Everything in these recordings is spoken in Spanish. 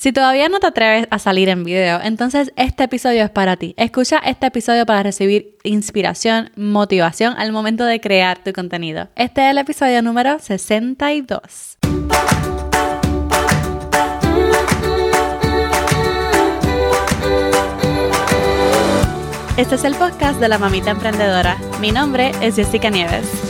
Si todavía no te atreves a salir en video, entonces este episodio es para ti. Escucha este episodio para recibir inspiración, motivación al momento de crear tu contenido. Este es el episodio número 62. Este es el podcast de la mamita emprendedora. Mi nombre es Jessica Nieves.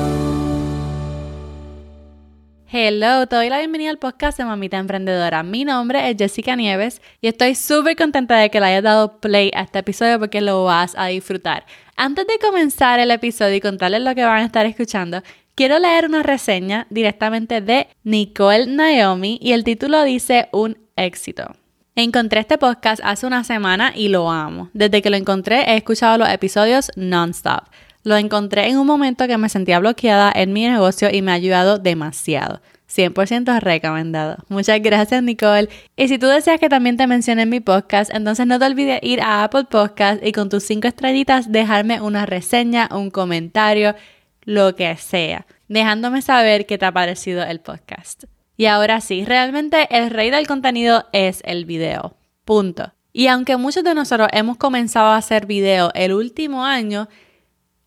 Hello, te doy la bienvenida al podcast de Mamita Emprendedora. Mi nombre es Jessica Nieves y estoy súper contenta de que le hayas dado play a este episodio porque lo vas a disfrutar. Antes de comenzar el episodio y contarles lo que van a estar escuchando, quiero leer una reseña directamente de Nicole Naomi y el título dice Un éxito. Encontré este podcast hace una semana y lo amo. Desde que lo encontré he escuchado los episodios non-stop. Lo encontré en un momento que me sentía bloqueada en mi negocio y me ha ayudado demasiado. 100% recomendado. Muchas gracias, Nicole. Y si tú deseas que también te mencione en mi podcast, entonces no te olvides ir a Apple Podcast y con tus cinco estrellitas dejarme una reseña, un comentario, lo que sea, dejándome saber qué te ha parecido el podcast. Y ahora sí, realmente el rey del contenido es el video. Punto. Y aunque muchos de nosotros hemos comenzado a hacer video el último año,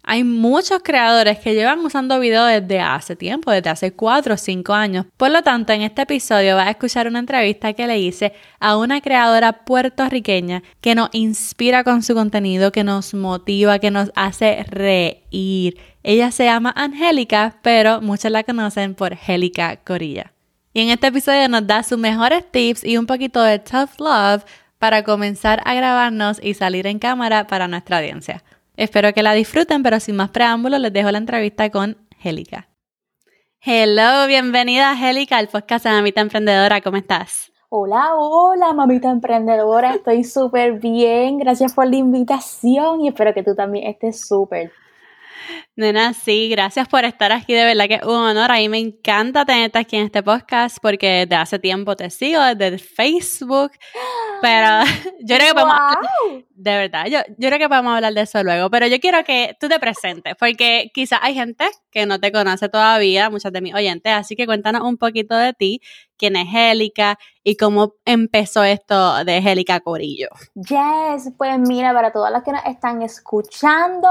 hay muchos creadores que llevan usando video desde hace tiempo, desde hace 4 o 5 años. Por lo tanto, en este episodio vas a escuchar una entrevista que le hice a una creadora puertorriqueña que nos inspira con su contenido, que nos motiva, que nos hace reír. Ella se llama Angélica, pero muchos la conocen por Angélica Corilla. Y en este episodio nos da sus mejores tips y un poquito de tough love para comenzar a grabarnos y salir en cámara para nuestra audiencia. Espero que la disfruten, pero sin más preámbulos les dejo la entrevista con Helica. Hello, bienvenida Helica al podcast de Mamita Emprendedora, ¿cómo estás? Hola, hola, mamita emprendedora, estoy súper bien, gracias por la invitación y espero que tú también estés súper. Nena, sí, gracias por estar aquí, de verdad que es un honor. A mí me encanta tenerte aquí en este podcast porque desde hace tiempo te sigo desde Facebook, pero yo creo que podemos, de verdad, yo, yo creo que podemos hablar de eso luego, pero yo quiero que tú te presentes porque quizás hay gente que no te conoce todavía, muchas de mis oyentes, así que cuéntanos un poquito de ti quién es Hélica y cómo empezó esto de Hélica Corillo. Yes, pues mira, para todas las que nos están escuchando,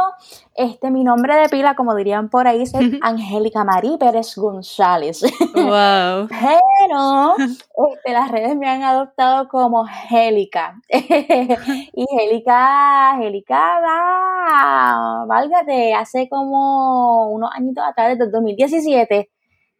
este mi nombre de pila, como dirían por ahí, es Angélica Marí Pérez González. Wow. Pero este, las redes me han adoptado como Hélica. y Hélica, Hélica va, válgate, hace como unos añitos atrás, desde el 2017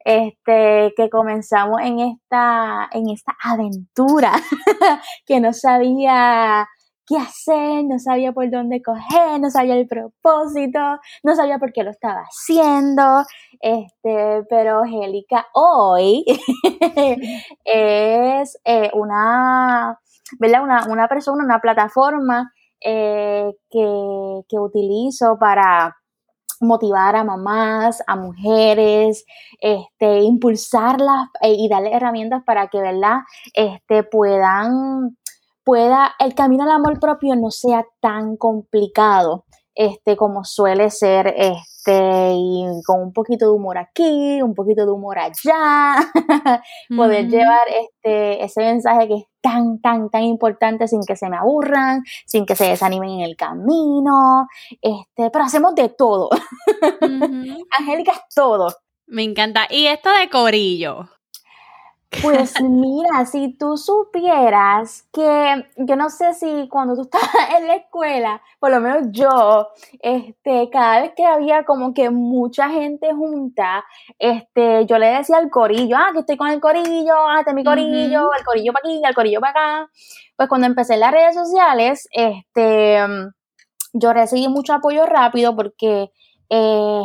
este, que comenzamos en esta, en esta aventura que no sabía qué hacer, no sabía por dónde coger, no sabía el propósito, no sabía por qué lo estaba haciendo, este, pero Angélica hoy es eh, una, ¿verdad? Una, una, persona, una plataforma eh, que, que utilizo para motivar a mamás, a mujeres, este, impulsarlas eh, y darle herramientas para que, ¿verdad? Este, puedan, pueda, el camino al amor propio no sea tan complicado, este, como suele ser, este, y con un poquito de humor aquí, un poquito de humor allá, poder llevar este, ese mensaje que es tan, tan, tan importante sin que se me aburran, sin que se desanimen en el camino, este, pero hacemos de todo. Angélica es todo. Me encanta. Y esto de corillo. Pues mira, si tú supieras que yo no sé si cuando tú estabas en la escuela, por lo menos yo, este, cada vez que había como que mucha gente junta, este, yo le decía al corillo, ah, que estoy con el corillo, ah, este es mi corillo, el corillo para aquí, el corillo para acá. Pues cuando empecé en las redes sociales, este, yo recibí mucho apoyo rápido porque eh,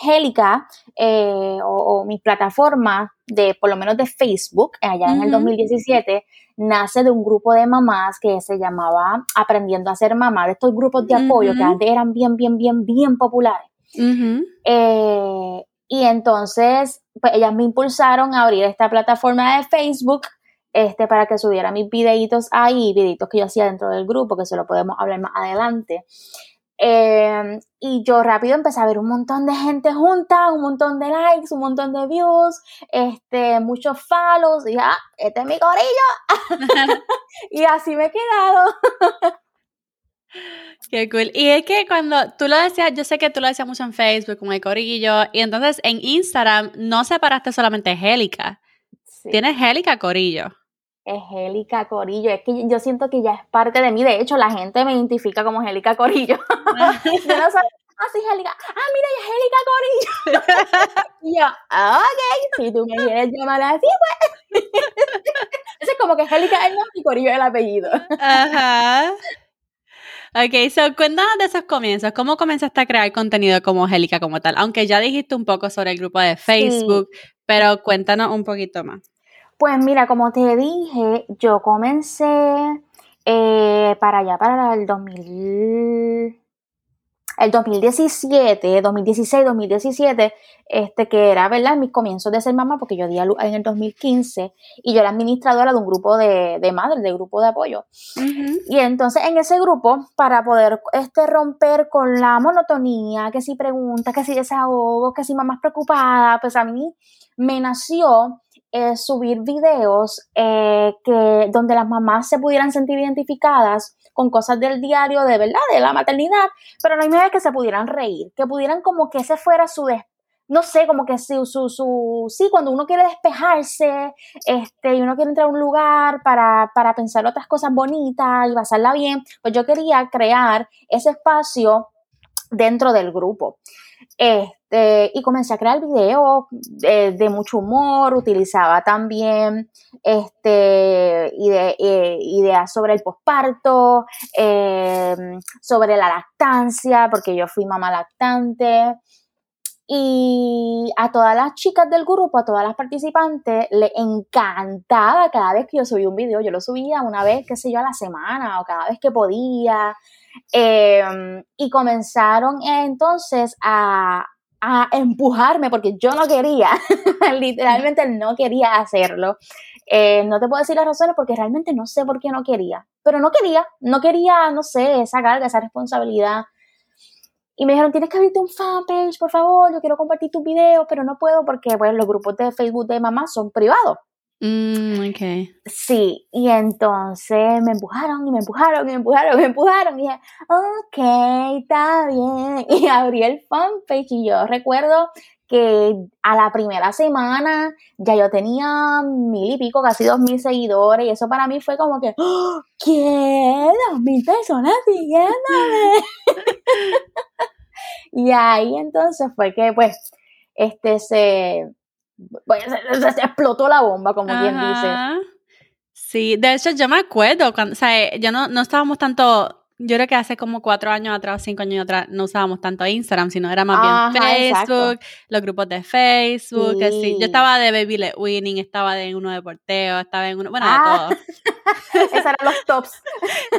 Helica eh, o, mi plataforma de, por lo menos de Facebook, allá en el 2017, nace de un grupo de mamás que se llamaba Aprendiendo a ser mamá, de estos grupos de apoyo que antes eran bien, bien, bien, bien populares. Eh, Y entonces, pues ellas me impulsaron a abrir esta plataforma de Facebook este, para que subiera mis videitos ahí, videitos que yo hacía dentro del grupo, que se lo podemos hablar más adelante. Em, y yo rápido empecé a ver un montón de gente junta, un montón de likes, un montón de views, este, muchos follows, y ya, ah, este es mi corillo. y así me he quedado. Qué cool. Y es que cuando tú lo decías, yo sé que tú lo decías mucho en Facebook con el corillo, y entonces en Instagram no separaste solamente Gélica. Tienes Gélica Corillo. Es Gélica Corillo. Es que yo siento que ya es parte de mí. De hecho, la gente me identifica como Gélica Corillo. yo no soy, ah, sí, Gélica. Ah, mira, es Gélica Corillo. y yo, ok, si tú me quieres llamar así, pues. Ese es como que Gélica es el nombre y Corillo es el apellido. Ajá. Ok, so cuéntanos de esos comienzos. ¿Cómo comenzaste a crear contenido como Angélica como tal? Aunque ya dijiste un poco sobre el grupo de Facebook, pero cuéntanos un poquito más. Pues mira, como te dije, yo comencé eh, para allá, para el 2000 el 2017, 2016, 2017, este, que era, ¿verdad?, mis comienzos de ser mamá, porque yo di a luz en el 2015 y yo era administradora de un grupo de, de madres, de grupo de apoyo. Y entonces en ese grupo, para poder este, romper con la monotonía, que si preguntas, que si desahogo, que si mamás preocupada, pues a mí me nació eh, subir videos eh, que, donde las mamás se pudieran sentir identificadas con cosas del diario, de verdad, de la maternidad, pero no hay manera que se pudieran reír, que pudieran como que ese fuera su, no sé, como que su, su, su, sí, cuando uno quiere despejarse, este, y uno quiere entrar a un lugar para, para pensar otras cosas bonitas y pasarla bien, pues yo quería crear ese espacio dentro del grupo. Este, y comencé a crear videos de, mucho humor, utilizaba también este, eh, ideas sobre el posparto, em, sobre la lactancia, porque yo fui mamá lactante. Y a todas las chicas del grupo, a todas las participantes, le encantaba cada vez que yo subía un video. Yo lo subía una vez, qué sé yo, a la semana o cada vez que podía. Em, y comenzaron entonces a, empujarme porque yo no quería, literalmente no quería hacerlo. Eh, no te puedo decir las razones porque realmente no sé por qué no quería, pero no quería, no quería, no sé, esa carga, esa responsabilidad. Y me dijeron, tienes que abrirte un fanpage, por favor, yo quiero compartir tus videos, pero no puedo porque pues, los grupos de Facebook de mamá son privados. Mm, okay. Sí, y entonces me empujaron y me empujaron y me empujaron y me empujaron y dije, ok, está bien. Y abrí el fanpage y yo recuerdo que a la primera semana ya yo tenía mil y pico, casi dos mil seguidores y eso para mí fue como que, ¡Oh, ¿qué? Dos mil personas siguiéndome. y ahí entonces fue que pues este se pues, se, explotó la bomba, como quien dice. Sí, de hecho yo me acuerdo, cuando, o sea, yo no, no estábamos tanto yo creo que hace como cuatro años atrás, cinco años atrás, no usábamos tanto Instagram, sino era más bien Facebook, los grupos de Facebook, así. Yo estaba de Baby Let Winning, estaba de uno de porteo, estaba en uno, bueno, de ah. todo. Esos eran los tops.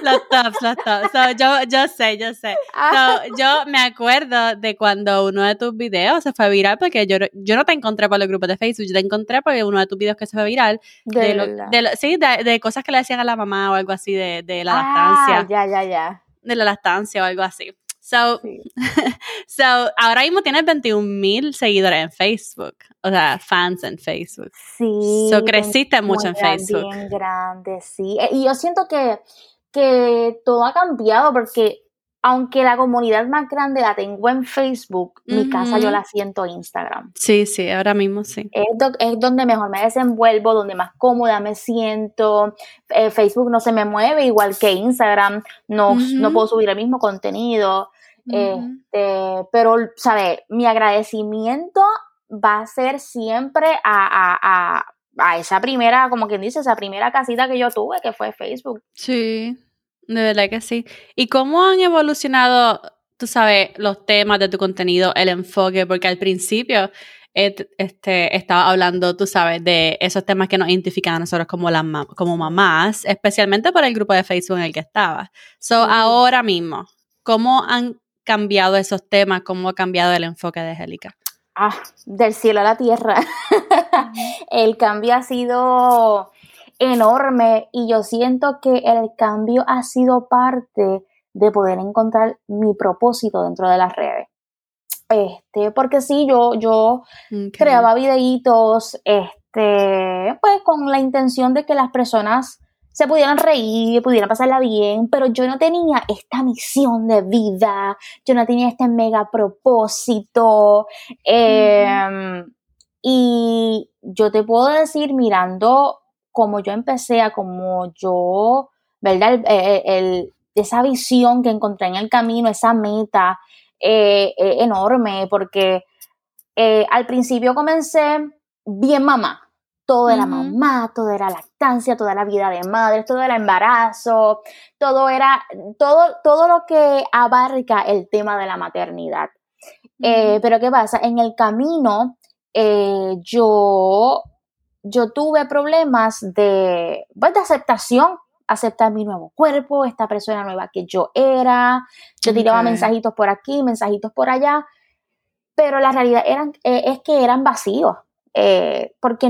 los tops, los tops. So, yo, yo sé, yo sé. Ah. So, yo me acuerdo de cuando uno de tus videos se fue viral, porque yo, yo no te encontré por los grupos de Facebook, yo te encontré porque uno de tus videos que se fue viral, de, de, sí, de, de, cosas que le decían a la mamá o algo así de, de la ah, Ya, ya, ya de la lactancia o algo así. So, so ahora mismo tienes 21 mil seguidores en Facebook, o sea, fans en Facebook. Sí. So, creciste mucho en Facebook. Bien grande, sí. Eh, y yo siento que, que todo ha cambiado porque aunque la comunidad más grande la tengo en Facebook, mi casa yo la siento en Instagram. Sí, sí, ahora mismo sí. Es, donde mejor me desenvuelvo, donde más cómoda me siento. Eh, Facebook no se me mueve igual que Instagram, no, no puedo subir el mismo contenido. este, pero, ¿sabes? Mi agradecimiento va a ser siempre a, a, a esa primera, como quien dice, esa primera casita que yo tuve, que fue Facebook. Sí. De verdad que sí. ¿Y cómo han evolucionado, tú sabes, los temas de tu contenido, el enfoque? Porque al principio este, estaba hablando, tú sabes, de esos temas que nos identifican a nosotros como, las como mamás, especialmente por el grupo de Facebook en el que estaba. So, ahora mismo, ¿cómo han cambiado esos temas? ¿Cómo ha cambiado el enfoque de Angélica? ah, del cielo a la tierra. el cambio ha sido enorme y yo siento que el cambio ha sido parte de poder encontrar mi propósito dentro de las redes. Este, porque sí, yo, yo creaba videitos, este, pues con la intención de que las personas se pudieran reír, pudieran pasarla bien, pero yo no tenía esta misión de vida, yo no tenía este mega propósito. Em, y yo te puedo decir, mirando como yo empecé, a como yo, ¿verdad? el, esa visión que encontré en el camino, esa meta eh, eh, enorme, porque eh, al principio comencé bien mamá. Todo era mamá, todo era lactancia, toda la vida de madre, todo era embarazo, todo era, todo, todo lo que abarca el tema de la maternidad. pero ¿qué pasa? En el camino yo, yo tuve problemas de, pues, de aceptación aceptar mi nuevo cuerpo, esta persona nueva que yo era. Yo tiraba mensajitos por aquí, mensajitos por allá, pero la realidad eran, eh, es que eran vacíos, eh, porque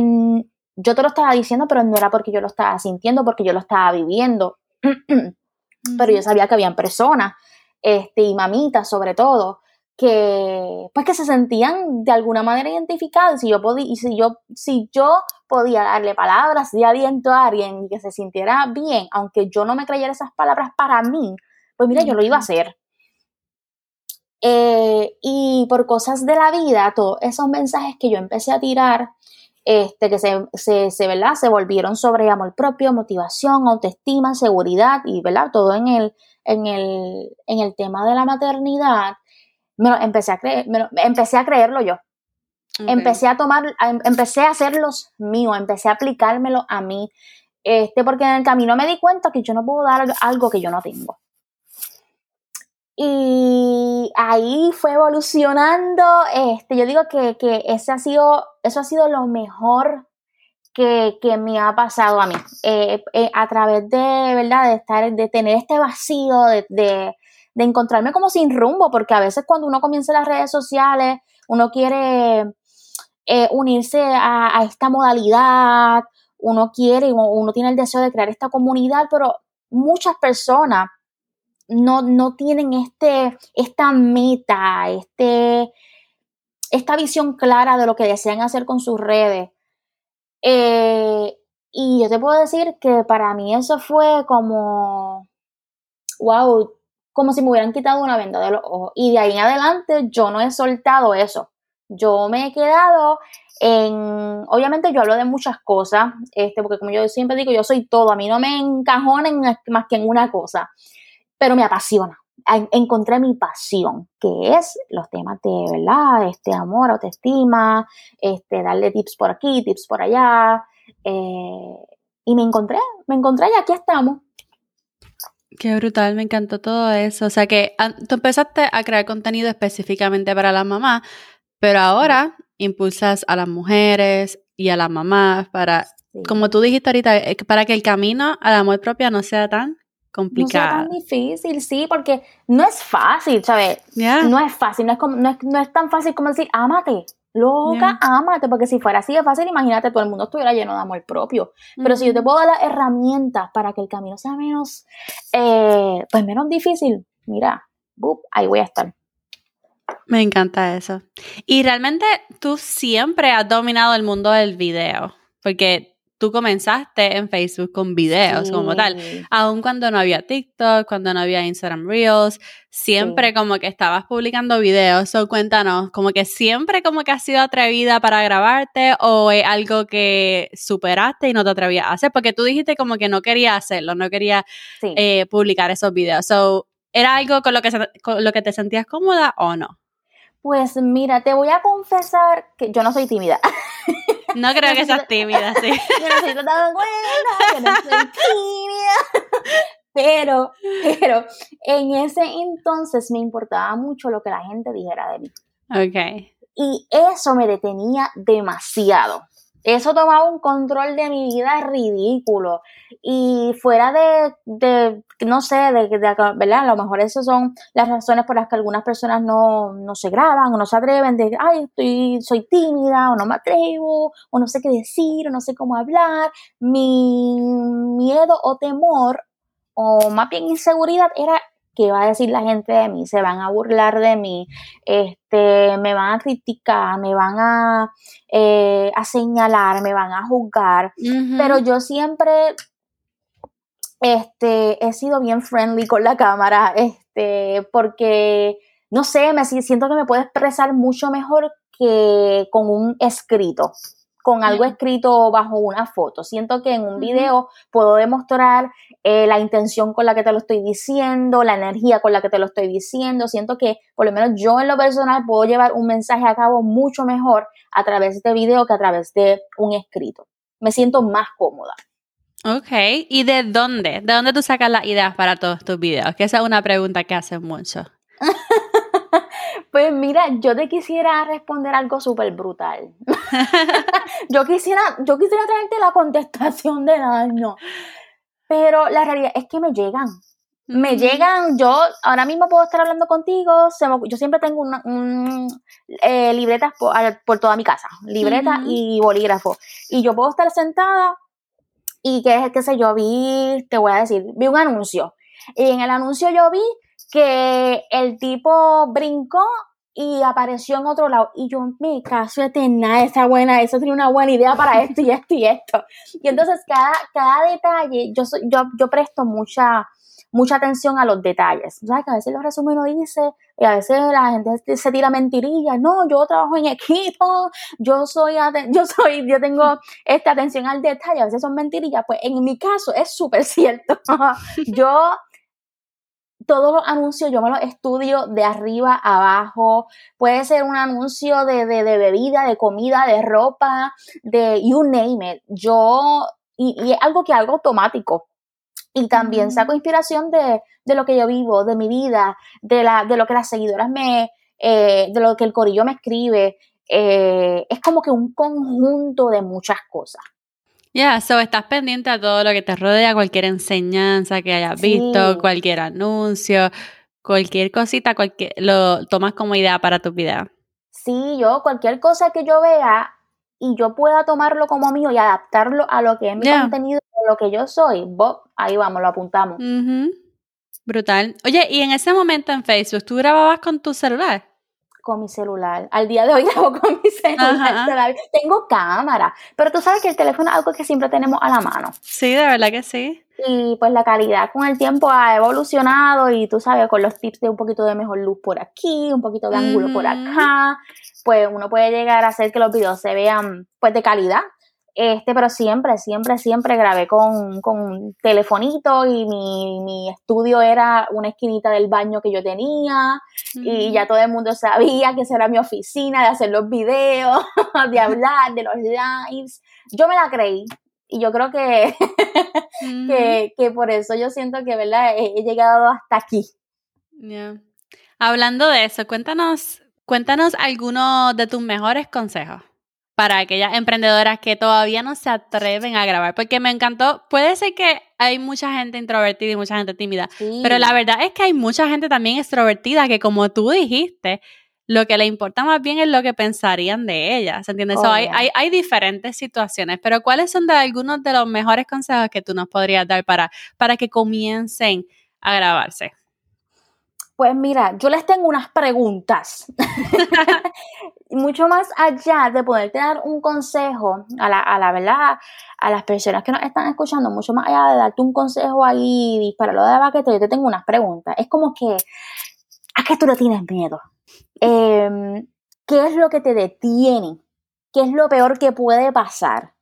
yo te lo estaba diciendo, pero no era porque yo lo estaba sintiendo, porque yo lo estaba viviendo. pero yo sabía que habían personas, este, y mamitas sobre todo, que pues que se sentían de alguna manera identificados si yo podía y si yo si yo podía darle palabras de aliento a alguien y que se sintiera bien aunque yo no me creyera esas palabras para mí pues mira yo lo iba a hacer eh, y por cosas de la vida todos esos mensajes que yo empecé a tirar este, que se, se, se, ¿verdad? se volvieron sobre amor propio, motivación, autoestima, seguridad y ¿verdad? todo en el, en, el, en el tema de la maternidad, me lo empecé a creer, empecé a creerlo yo. Empecé a tomar, em, empecé a hacerlos míos, empecé a aplicármelo a mí, este, porque en el camino me di cuenta que yo no puedo dar algo que yo no tengo. Y ahí fue evolucionando, este, yo digo que, ese ha sido, eso ha sido lo mejor que, me ha pasado a mí, eh, eh, a través de, ¿verdad? De estar, de tener este vacío, de de encontrarme como sin rumbo, porque a veces cuando uno comienza las redes sociales, uno quiere eh, unirse a, esta modalidad, uno quiere, uno tiene el deseo de crear esta comunidad, pero muchas personas no, no tienen este, esta meta, este, esta visión clara de lo que desean hacer con sus redes. Eh, y yo te puedo decir que para mí eso fue como, wow, como si me hubieran quitado una venda de los ojos. Y de ahí en adelante yo no he soltado eso. Yo me he quedado en, obviamente yo hablo de muchas cosas, este, porque como yo siempre digo, yo soy todo, a mí no me encajonen más que en una cosa, pero me apasiona. Encontré mi pasión, que es los temas de, ¿verdad? Este amor, autoestima, este, darle tips por aquí, tips por allá. Eh, y me encontré, me encontré y aquí estamos. Qué brutal, me encantó todo eso. O sea que tú empezaste a crear contenido específicamente para las mamás, pero ahora impulsas a las mujeres y a las mamás para, como tú dijiste ahorita, eh, para que el camino al amor propio no sea tan complicado. No sea tan difícil, sí, porque no es fácil, ¿sabes? No es fácil, no es, como, no, es, no es tan fácil como decir, ámate, Loca, amate, porque si fuera así de fácil, imagínate, todo el mundo estuviera lleno de amor propio. Pero si yo te puedo dar las herramientas para que el camino sea menos, eh, pues menos difícil, mira, ahí voy a estar. Me encanta eso. Y realmente tú siempre has dominado el mundo del video, porque tú comenzaste en Facebook con videos como tal, aun cuando no había TikTok, cuando no había Instagram Reels, siempre como que estabas publicando videos, so cuéntanos, como que siempre como que has sido atrevida para grabarte o es algo que superaste y no te atrevías a hacer, porque tú dijiste como que no querías hacerlo, no querías eh, publicar esos videos, so, ¿era algo con lo, que, con lo que te sentías cómoda o no? Pues mira, te voy a confesar que yo no soy tímida. No creo que seas tímida, sí. Yo no soy tan buena, yo no soy tímida. Pero, pero en ese entonces me importaba mucho lo que la gente dijera de mí. Ok. Y eso me detenía demasiado. Eso tomaba un control de mi vida ridículo. Y fuera de, de no sé, de, de, ¿verdad? A lo mejor esas son las razones por las que algunas personas no, no se graban o no se atreven de, ay, estoy, soy tímida o no me atrevo o no sé qué decir o no sé cómo hablar. Mi miedo o temor o más bien inseguridad era qué va a decir la gente de mí, se van a burlar de mí, este, me van a criticar, me van a, eh, a señalar, me van a juzgar, pero yo siempre este, he sido bien friendly con la cámara, este, porque, no sé, me siento que me puedo expresar mucho mejor que con un escrito con algo escrito bajo una foto. Siento que en un video puedo demostrar eh, la intención con la que te lo estoy diciendo, la energía con la que te lo estoy diciendo. Siento que por lo menos yo en lo personal puedo llevar un mensaje a cabo mucho mejor a través de este video que a través de un escrito. Me siento más cómoda. Ok, ¿y de dónde? ¿De dónde tú sacas las ideas para todos tus videos? Que esa es una pregunta que hacen mucho. Pues mira, yo te quisiera responder algo súper brutal. yo quisiera, yo quisiera traerte la contestación del año. Pero la realidad es que me llegan. Me llegan, yo ahora mismo puedo estar hablando contigo, yo siempre tengo una, un, eh, libretas por, toda mi casa, libreta y bolígrafo. Y yo puedo estar sentada y qué, qué sé yo, vi, te voy a decir, vi un anuncio. Y en el anuncio yo vi que el tipo brincó y apareció en otro lado. Y yo me caso eterna, esa buena, eso tiene una buena idea para esto y esto y esto. Y entonces cada, cada detalle, yo, yo, yo presto mucha, mucha atención a los detalles. ¿Sabes? Que a veces los resumen uno dice, y a veces la gente se tira mentirillas. No, yo trabajo en equipo, yo soy, yo soy, yo tengo esta atención al detalle. A veces son mentirillas. Pues en mi caso es súper cierto. yo todos los anuncios yo me los estudio de arriba a abajo. Puede ser un anuncio de, bebida, de comida, de ropa, de you name it. Yo, y, es algo que hago automático. Y también saco inspiración de, lo que yo vivo, de mi vida, de, la, de lo que las seguidoras me, eh, de lo que el corillo me escribe. Eh, es como que un conjunto de muchas cosas. Ya, so estás pendiente a todo lo que te rodea, cualquier enseñanza que hayas visto, cualquier anuncio, cualquier cosita, cualquier, lo tomas como idea para tu vida. Sí, yo cualquier cosa que yo vea y yo pueda tomarlo como mío y adaptarlo a lo que es mi contenido, a lo que yo soy, Bob, ahí vamos, lo apuntamos. Brutal. Oye, y en ese momento en Facebook, ¿tú grababas con tu celular? Con mi celular. Al día de hoy grabo con mi celular. Tengo cámara, pero tú sabes que el teléfono es algo que siempre tenemos a la mano. Sí, de verdad que sí. Y pues la calidad con el tiempo ha evolucionado y tú sabes, con los tips de un poquito de mejor luz por aquí, un poquito de ángulo por acá, pues uno puede llegar a hacer que los videos se vean pues de calidad. Este, pero siempre, siempre, siempre grabé con, con telefonito y mi, mi, estudio era una esquinita del baño que yo tenía y ya todo el mundo sabía que esa era mi oficina de hacer los videos, de hablar, de los lives. Yo me la creí y yo creo que, que, que, por eso yo siento que, ¿verdad? He, llegado hasta aquí. Hablando de eso, cuéntanos, cuéntanos algunos de tus mejores consejos para aquellas emprendedoras que todavía no se atreven a grabar, porque me encantó, puede ser que hay mucha gente introvertida y mucha gente tímida, pero la verdad es que hay mucha gente también extrovertida que como tú dijiste, lo que le importa más bien es lo que pensarían de ella, ¿se entiende? hay, hay, hay, diferentes situaciones, pero ¿cuáles son de algunos de los mejores consejos que tú nos podrías dar para, para que comiencen a grabarse? Pues mira, yo les tengo unas preguntas. Mucho más allá de poderte dar un consejo a la, a la verdad, a las personas que nos están escuchando, mucho más allá de darte un consejo ahí dispararlo de baquete, yo te tengo unas preguntas. Es como que, ¿a qué tú le tienes miedo? Em, ¿Qué es lo que te detiene? ¿Qué es lo peor que puede pasar?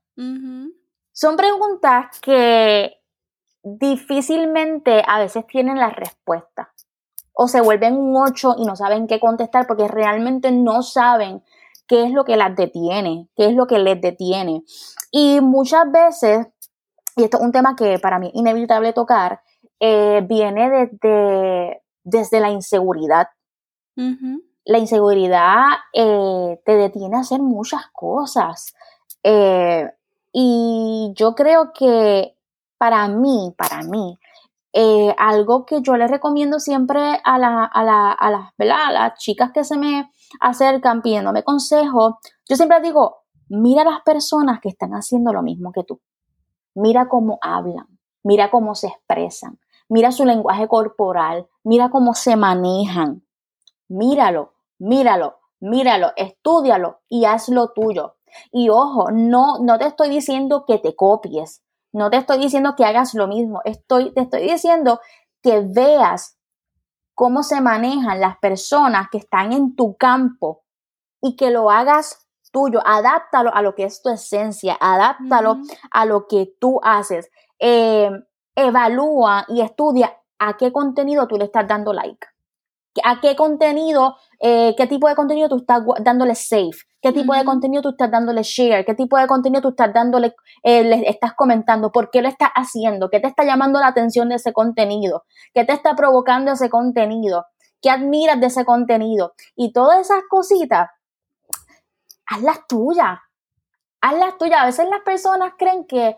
Son preguntas que difícilmente a veces tienen la respuesta o se vuelven un 8 y no saben qué contestar porque realmente no saben qué es lo que las detiene, qué es lo que les detiene. Y muchas veces, y esto es un tema que para mí es inevitable tocar, eh, viene desde, desde la inseguridad. La inseguridad eh, te detiene a hacer muchas cosas. Eh, y yo creo que para mí, para mí, eh, algo que yo le recomiendo siempre a, a, a, las, a las chicas que se me acercan pidiéndome consejo, yo siempre digo, mira a las personas que están haciendo lo mismo que tú. Mira cómo hablan, mira cómo se expresan, mira su lenguaje corporal, mira cómo se manejan. Míralo, míralo, míralo, estudialo y hazlo tuyo. Y ojo, no, no te estoy diciendo que te copies, no te estoy diciendo que hagas lo mismo, estoy, te estoy diciendo que veas cómo se manejan las personas que están en tu campo y que lo hagas tuyo, adáptalo a lo que es tu esencia, adáptalo a lo que tú haces. Eh, evalúa y estudia a qué contenido tú le estás dando like a qué contenido, eh, qué tipo de contenido tú estás dándole save, qué tipo de contenido tú estás dándole share, qué tipo de contenido tú estás dándole, eh, le estás comentando, por qué lo estás haciendo, qué te está llamando la atención de ese contenido, qué te está provocando ese contenido, qué admiras de ese contenido. Y todas esas cositas, hazlas tuyas, hazlas tuyas. A veces las personas creen que,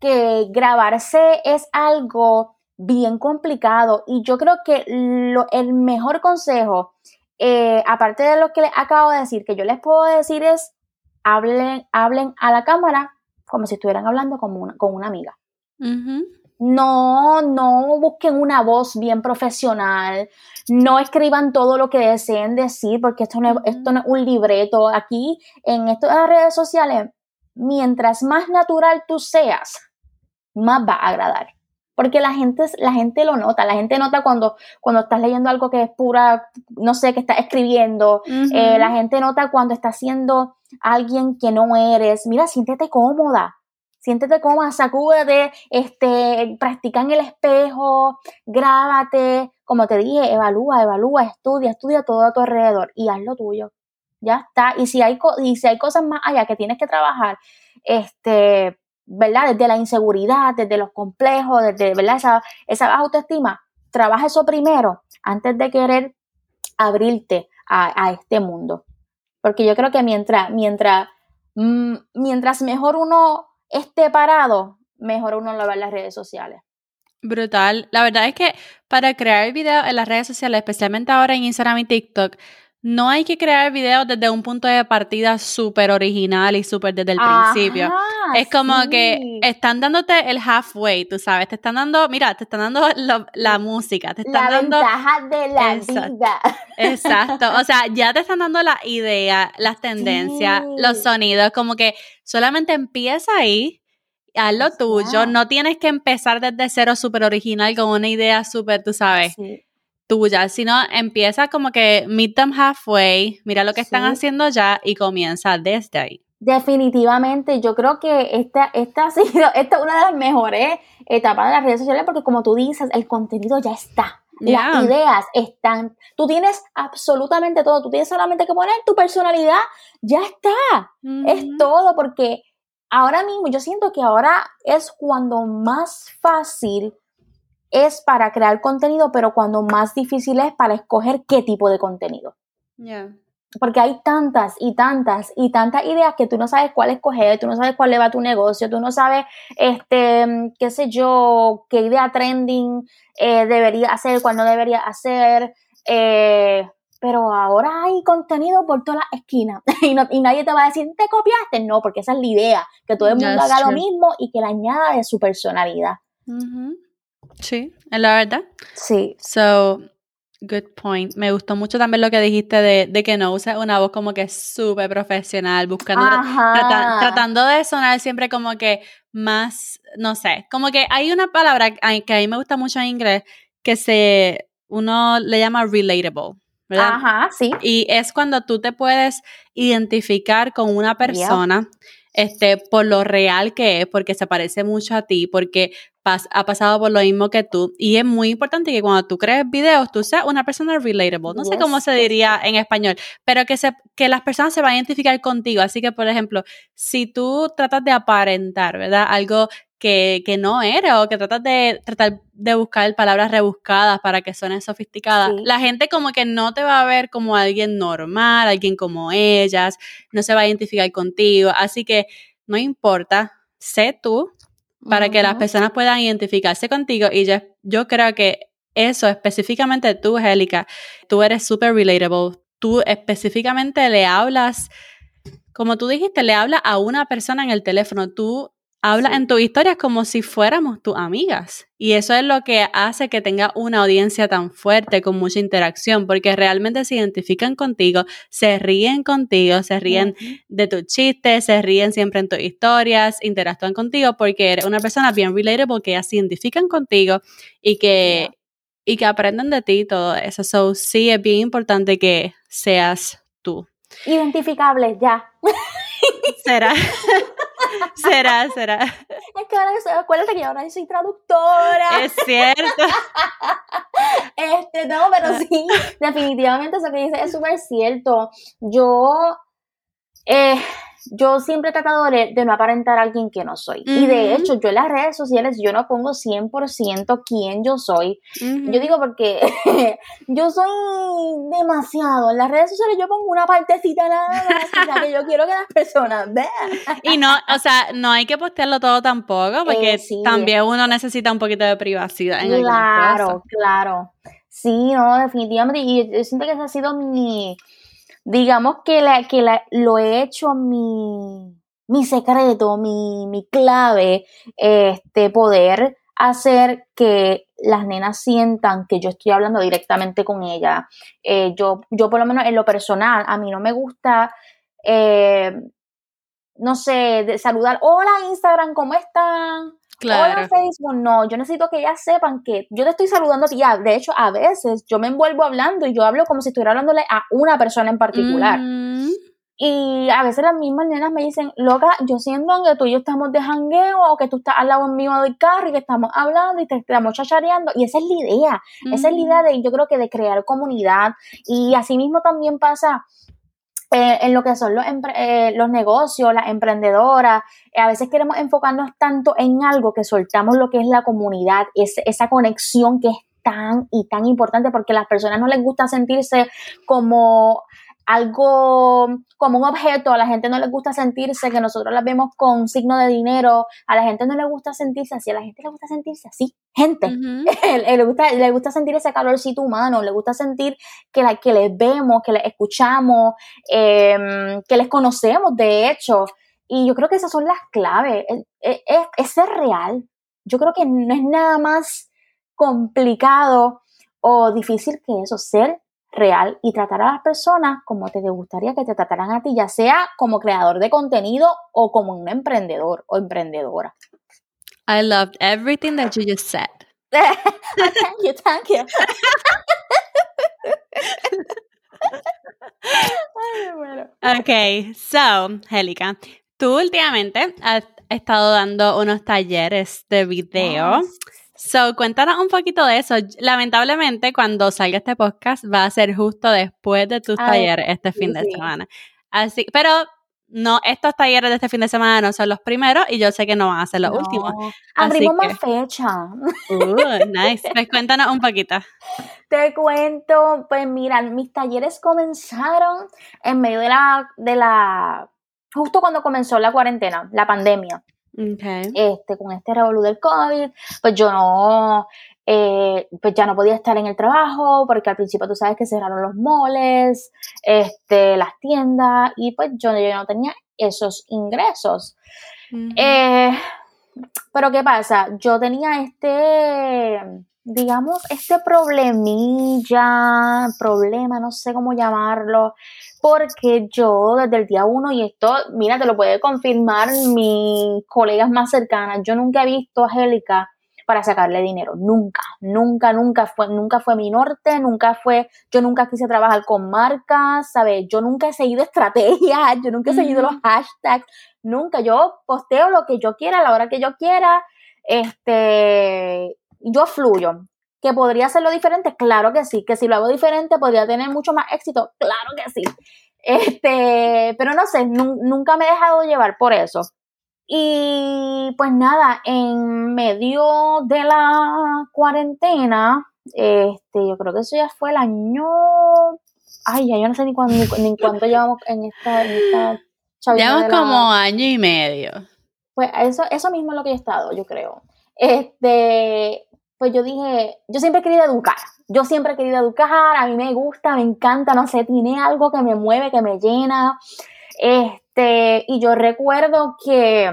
que grabarse es algo bien complicado y yo creo que lo, el mejor consejo, eh, aparte de lo que les acabo de decir, que yo les puedo decir es, hablen, hablen a la cámara como si estuvieran hablando con una, con una amiga. No, no busquen una voz bien profesional, no escriban todo lo que deseen decir, porque esto no es, esto no es un libreto. Aquí, en estas redes sociales, mientras más natural tú seas, más va a agradar porque la gente, la gente lo nota, la gente nota cuando, cuando estás leyendo algo que es pura, no sé, que estás escribiendo, eh, la gente nota cuando estás siendo alguien que no eres, mira, siéntete cómoda, siéntete cómoda, sacúdete, este, practica en el espejo, grábate, como te dije, evalúa, evalúa, estudia, estudia todo a tu alrededor y haz lo tuyo. Ya está. Y si hay, y si hay cosas más allá que tienes que trabajar, este, ¿verdad? Desde la inseguridad, desde los complejos, desde, ¿verdad? Esa, esa baja autoestima. Trabaja eso primero antes de querer abrirte a, este mundo. Porque yo creo que mientras, mientras, mm, mientras mejor uno esté parado, mejor uno lo ve en las redes sociales. Brutal. La verdad es que para crear videos en las redes sociales, especialmente ahora en Instagram y TikTok, no hay que crear videos desde un punto de partida súper original y súper desde el principio. Es como que están dándote el halfway, tú sabes, te están dando, mira, te están dando la música, te están la dando... ventaja de la vida. Exacto, o sea, ya te están dando la idea, las tendencias, los sonidos, como que solamente empieza ahí, haz lo tuyo, no tienes que empezar desde cero súper original con una idea súper, tú sabes. Sí tuya, sino empieza como que meet them halfway, mira lo que están haciendo ya y comienza desde ahí. Definitivamente, yo creo que esta, esta ha sido esta es una de las mejores etapas de las redes sociales porque como tú dices, el contenido ya está. Las ideas están, tú tienes absolutamente todo, tú tienes solamente que poner tu personalidad, ya está, es todo porque ahora mismo yo siento que ahora es cuando más fácil es para crear contenido, pero cuando más difícil es para escoger qué tipo de contenido. Porque hay tantas y tantas y tantas ideas que tú no sabes cuál escoger, tú no sabes cuál le va a tu negocio, tú no sabes, este, qué sé yo, qué idea trending eh, debería hacer, cuál no debería hacer. Eh, pero ahora hay contenido por todas las esquinas y, nadie te va a decir, te copiaste. No, porque esa es la idea, que todo el mundo haga lo mismo y que le añada de su personalidad. Sí, es la verdad. Sí. So, good point. Me gustó mucho también lo que dijiste de, que no uses una voz como que súper profesional, buscando, tratando de sonar siempre como que más, no sé, como que hay una palabra que a mí me gusta mucho en inglés que se, uno le llama relatable. ¿verdad? Ajá, sí. Y es cuando tú te puedes identificar con una persona este, por lo real que es, porque se parece mucho a ti, porque ha pasado por lo mismo que tú. Y es muy importante que cuando tú crees videos, tú seas una persona relatable. No sé cómo se diría en español, pero que, se, que las personas se van a identificar contigo. Así que, por ejemplo, si tú tratas de aparentar, ¿verdad? Algo que, que, no eres o que tratas de tratar de buscar palabras rebuscadas para que suenen sofisticadas, la gente como que no te va a ver como alguien normal, alguien como ellas, no se va a identificar contigo. Así que no importa, sé tú para que las personas puedan identificarse contigo. Y yo, yo creo que eso específicamente tú, Angélica, tú eres súper relatable, tú específicamente le hablas, como tú dijiste, le hablas a una persona en el teléfono, tú hablas en tus historias como si fuéramos tus amigas. Y eso es lo que hace que tenga una audiencia tan fuerte, con mucha interacción, porque realmente se identifican contigo, se ríen contigo, se ríen de tus chistes, se ríen siempre en tus historias, interactúan contigo porque eres una persona bien relatable, que ellas se identifican contigo y que, y que aprenden de ti todo eso. So, sí, es bien importante que seas tú. Identificable, ya. Será. será, será. Es que ahora, acuérdate que ahora soy traductora. Es cierto. Este, no, pero sí, definitivamente eso que dice es súper cierto. Yo, eh, yo siempre he tratado de, no aparentar a alguien que no soy. Y de hecho, yo en las redes sociales yo no pongo 100% quién yo soy. Yo digo porque yo soy demasiado. En las redes sociales yo pongo una partecita nada más que yo quiero que las personas vean. Y no, o sea, no hay que postearlo todo tampoco porque eh, también uno necesita un poquito de privacidad en Claro, claro. Sí, no, definitivamente. Y yo siento que ese ha sido mi digamos que, la, que la, lo he hecho mi, mi secreto, mi, mi clave, este, poder hacer que las nenas sientan que yo estoy hablando directamente con ella. Eh, yo, yo por lo menos en lo personal, a mí no me gusta, eh, no sé, de saludar, hola Instagram, ¿cómo están? Claro. Facebook, no, yo necesito que ellas sepan que yo te estoy saludando a ti. De hecho, a veces yo me envuelvo hablando y yo hablo como si estuviera hablándole a una persona en particular. Mm. Y a veces las mismas nenas me dicen, loca, yo siento que tú y yo estamos de jangueo o que tú estás al lado mío del carro y que estamos hablando y te estamos chachareando. Y esa es la idea. Esa es la idea de, yo creo que de crear comunidad. Y así mismo también pasa eh, en lo que son los, eh, los negocios, las emprendedoras. Eh, a veces queremos enfocarnos tanto en algo que soltamos lo que es la comunidad, esa conexión que es tan y tan importante porque a las personas no les gusta sentirse como algo como un objeto, a la gente no le gusta sentirse que nosotros las vemos con signo de dinero, a la gente no le gusta sentirse así, a la gente le gusta sentirse así, gente, le, gusta, le gusta sentir ese calorcito humano, le gusta sentir que, la, que les vemos, que les escuchamos, em, que les conocemos de hecho, y yo creo que esas son las claves, es, es ser real, yo creo que no es nada más complicado o difícil que eso, ser real y tratar a las personas como te gustaría que te trataran a ti, ya sea como creador de contenido o como un emprendedor o emprendedora. I loved everything that you just said. thank you, thank you. Ok, so, Helica, tú últimamente has estado dando unos talleres de video. So, cuéntanos un poquito de eso. Lamentablemente, cuando salga este podcast, va a ser justo después de tus talleres este fin de semana. Así, pero no, estos talleres de este fin de semana no son los primeros y yo sé que no van a ser los últimos. Abrimos más fecha. Uh, nice. Pues cuéntanos un poquito. Te cuento, pues mira, mis talleres comenzaron en medio de la, de la, justo cuando comenzó la cuarentena, la pandemia. Este, con este revolú del COVID, pues yo no, eh, pues ya no podía estar en el trabajo, porque al principio tú sabes que cerraron los moles, este, las tiendas, y pues yo, yo no tenía esos ingresos. Eh, pero ¿qué pasa? Yo tenía este, digamos, este problemilla, problema, no sé cómo llamarlo, porque yo desde el día uno, y esto, mira, te lo puede confirmar mis colegas más cercanas, yo nunca he visto a Angélica para sacarle dinero, nunca, nunca, nunca fue, nunca fue mi norte, nunca fue, yo nunca quise trabajar con marcas, ¿sabes? Yo nunca he seguido estrategias, yo nunca he seguido los hashtags, nunca, yo posteo lo que yo quiera a la hora que yo quiera, este, yo fluyo. ¿Que podría hacerlo diferente? Claro que sí. Que si lo hago diferente podría tener mucho más éxito. Claro que sí. Este, pero no sé, nunca me he dejado llevar por eso. Y pues nada, en medio de la cuarentena, este, yo creo que eso ya fue el año. Ay, ya yo no sé ni cuándo, ni, cuánto llevamos en esta, en esta Llevamos como año y medio. Pues eso, eso mismo es lo que he estado, yo creo. Este, pues yo dije, yo siempre he querido educar, yo siempre he querido educar, a mí me gusta, me encanta, no sé, tiene algo que me mueve, que me llena. Este, y yo recuerdo que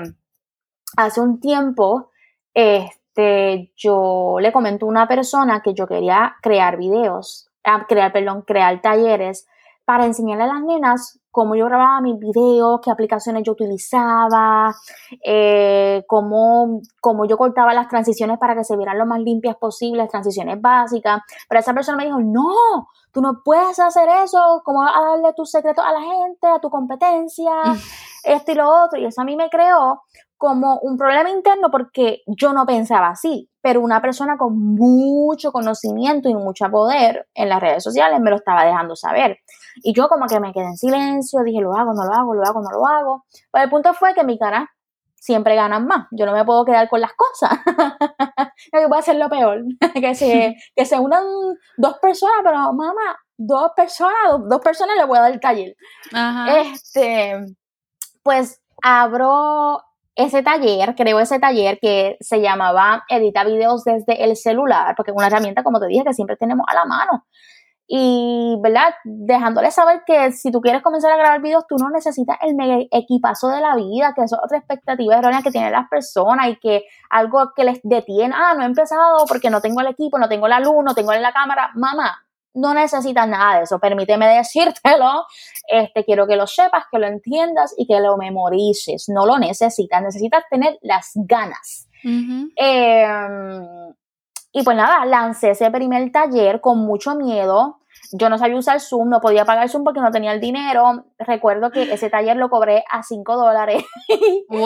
hace un tiempo, este, yo le comenté a una persona que yo quería crear videos, ah, crear, perdón, crear talleres para enseñarle a las nenas cómo yo grababa mis videos, qué aplicaciones yo utilizaba, eh, cómo, cómo, yo cortaba las transiciones para que se vieran lo más limpias posibles, transiciones básicas. Pero esa persona me dijo, no, tú no puedes hacer eso, ¿cómo vas a darle tus secretos a la gente, a tu competencia, esto y lo otro? Y eso a mí me creó como un problema interno porque yo no pensaba así, pero una persona con mucho conocimiento y mucho poder en las redes sociales me lo estaba dejando saber. Y yo como que me quedé en silencio, dije, lo hago, no lo hago, lo hago, no lo hago. Pues el punto fue que mi cara siempre ganan más. Yo no me puedo quedar con las cosas. que puede ser lo peor. que, se, que se unan dos personas, pero mamá, dos personas, dos, personas le voy a dar el taller. Este, pues abro ese taller, creo ese taller que se llamaba Edita videos desde el celular, porque es una herramienta, como te dije, que siempre tenemos a la mano. Y, ¿verdad? Dejándole saber que si tú quieres comenzar a grabar videos, tú no necesitas el mega equipazo de la vida, que eso es otra expectativa errónea que tienen las personas y que algo que les detiene, ah, no he empezado porque no tengo el equipo, no tengo la luz, no tengo la cámara. Mamá, no necesitas nada de eso, permíteme decírtelo, este, quiero que lo sepas, que lo entiendas y que lo memorices, no lo necesitas, necesitas tener las ganas. Em, y pues nada, lancé ese primer taller con mucho miedo, yo no sabía usar Zoom, no podía pagar Zoom porque no tenía el dinero. Recuerdo que ese taller lo cobré a 5 dólares. ¡Wow!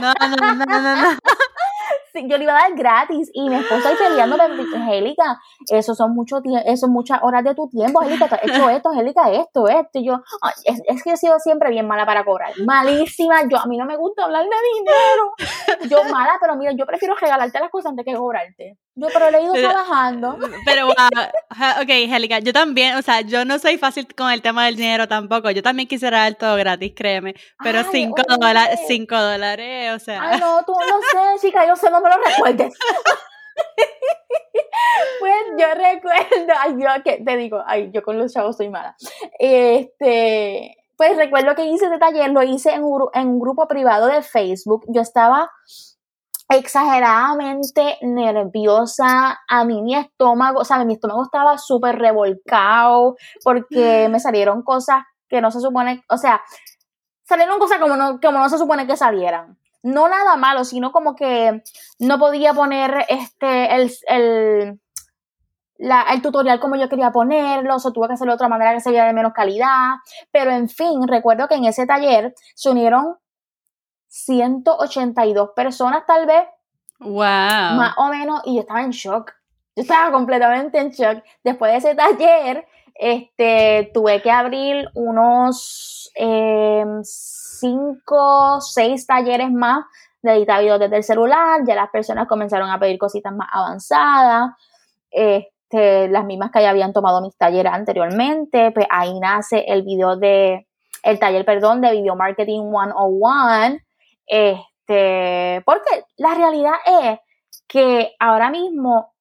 No, no, no, no, no yo le iba a dar gratis y mi esposa ahí peleándome, Angélica, eso son mucho eso muchas horas de tu tiempo, Angélica, tú has hecho esto, Angélica, esto, esto, y yo, es, que he sido siempre bien mala para cobrar, malísima, yo, a mí no me gusta hablar de dinero, yo mala, pero mira, yo prefiero regalarte las cosas antes que cobrarte, yo pero le he ido trabajando. Pero, wow, ok, Angélica, yo también, o sea, yo no soy fácil con el tema del dinero tampoco, yo también quisiera dar todo gratis, créeme, pero 5 dólares, 5 dólares, o sea. Ay, no, tú no sé, chica, yo sé, no me lo recuerdes. pues yo recuerdo, ay, yo que te digo, ay, yo con los chavos soy mala. Este, pues recuerdo que hice este taller, lo hice en un, grupo privado de Facebook. Yo estaba exageradamente nerviosa, a mí mi estómago, o sea, mi estómago estaba súper revolcado porque me salieron cosas que no se supone, o sea, salieron cosas como no, como no se supone que salieran no nada malo, sino como que no podía poner este, el, el, el tutorial como yo quería ponerlo, o tuve que hacerlo de otra manera que se viera de menos calidad. Pero en fin, recuerdo que en ese taller se unieron 182 personas tal vez. Wow. Más o menos, y yo estaba en shock. Yo estaba completamente en shock. Después de ese taller, este, tuve que abrir unos eh, cinco, seis talleres más de editar videos desde el celular, ya las personas comenzaron a pedir cositas más avanzadas, este, las mismas que ya habían tomado mis talleres anteriormente, pues ahí nace el video de, el taller, perdón, de Video Marketing 101, este, porque la realidad es que ahora mismo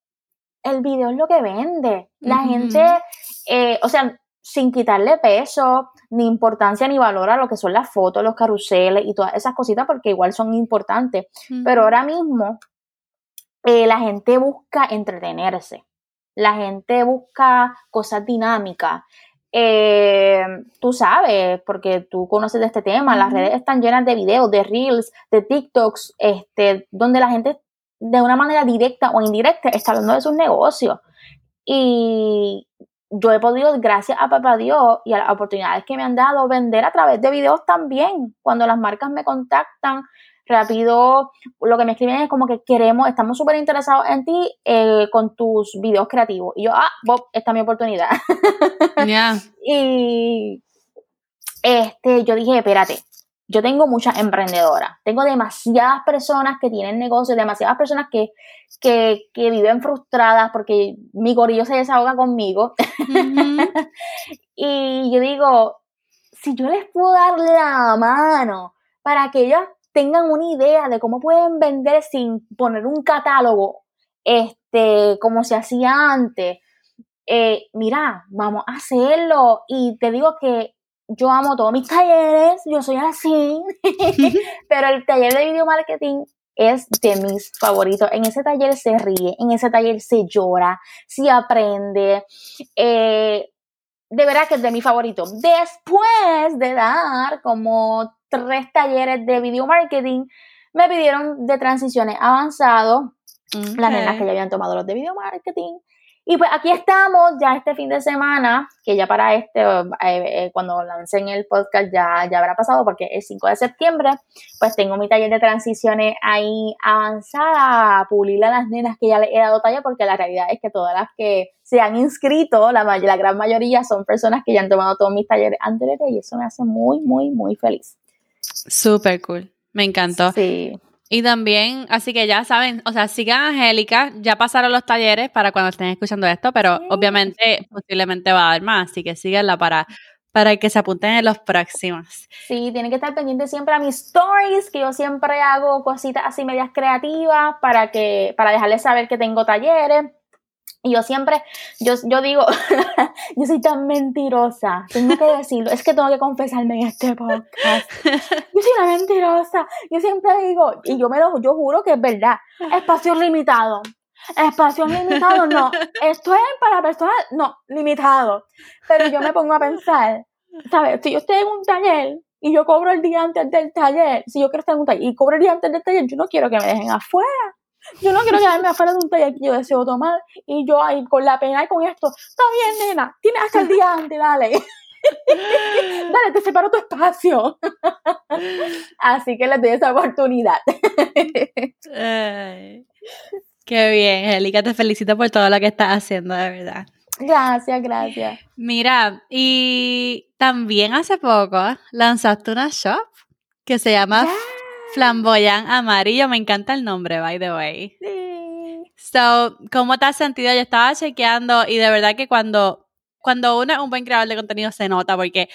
el video es lo que vende. La gente, eh, o sea, sin quitarle peso, ni importancia, ni valor a lo que son las fotos, los carruseles y todas esas cositas, porque igual son importantes. Pero ahora mismo eh, la gente busca entretenerse, la gente busca cosas dinámicas. Eh, tú sabes, porque tú conoces de este tema, las redes están llenas de videos, de reels, de TikToks, este, donde la gente de una manera directa o indirecta está hablando de sus negocios. Y yo he podido, gracias a Papá Dios y a las oportunidades que me han dado, vender a través de videos también. Cuando las marcas me contactan, rápido, lo que me escriben es como que queremos, estamos súper interesados en ti eh, con tus videos creativos. Y yo, ah, Bob, esta es mi oportunidad. y este, yo dije, espérate, yo tengo muchas emprendedoras, tengo demasiadas personas que tienen negocios, demasiadas personas que, que, viven frustradas porque mi gorillo se desahoga conmigo. y yo digo, si yo les puedo dar la mano para que ellos tengan una idea de cómo pueden vender sin poner un catálogo, este, como se hacía antes, eh, mira, vamos a hacerlo. Y te digo que yo amo todos mis talleres, yo soy así, pero el taller de video marketing es de mis favoritos. En ese taller se ríe, en ese taller se llora, se aprende. Eh, de verdad que es de mi favorito. Después de dar como tres talleres de video marketing, me pidieron de transiciones avanzado. Las nenas que ya habían tomado los de video marketing y pues aquí estamos ya este fin de semana, que ya para este, eh, eh, cuando lancen el podcast ya, ya habrá pasado porque es 5 de septiembre, pues tengo mi taller de transiciones ahí avanzada, a pulir a las nenas que ya le he dado taller porque la realidad es que todas las que se han inscrito, la, la gran mayoría son personas que ya han tomado todos mis talleres anteriores y eso me hace muy, muy, muy feliz. Súper cool. Me encantó. Sí. Y también, así que ya saben, o sea, sigan a Angélica, ya pasaron los talleres para cuando estén escuchando esto, pero obviamente posiblemente va a haber más, así que síganla para, para que se apunten en los próximos. Sí, tienen que estar pendientes siempre a mis stories, que yo siempre hago cositas así medias creativas para que, para dejarles saber que tengo talleres. Y yo siempre, yo, yo digo, yo soy tan mentirosa, tengo que decirlo, es que tengo que confesarme en este podcast. Yo soy una mentirosa, yo siempre digo, y yo me lo, yo juro que es verdad, espacio limitado. Espacio limitado, no. Esto es para personas, no, limitado. Pero yo me pongo a pensar, ¿sabes? Si yo estoy en un taller y yo cobro el día antes del taller, si yo quiero estar en un taller y cobro el día antes del taller, yo no quiero que me dejen afuera. Yo no quiero quedarme afuera de un taller que yo deseo tomar y yo ahí con la pena y con esto. Está bien, nena, tienes hasta el día antes, dale. dale, te separo tu espacio. Así que les doy esa oportunidad. qué bien, Angélica, te felicito por todo lo que estás haciendo, de verdad. Gracias, gracias. Mira, y también hace poco lanzaste una shop que se llama Flamboyán amarillo, me encanta el nombre, by the way. Sí. So, ¿cómo te has sentido? Yo estaba chequeando y de verdad que cuando, cuando uno es un buen creador de contenido se nota porque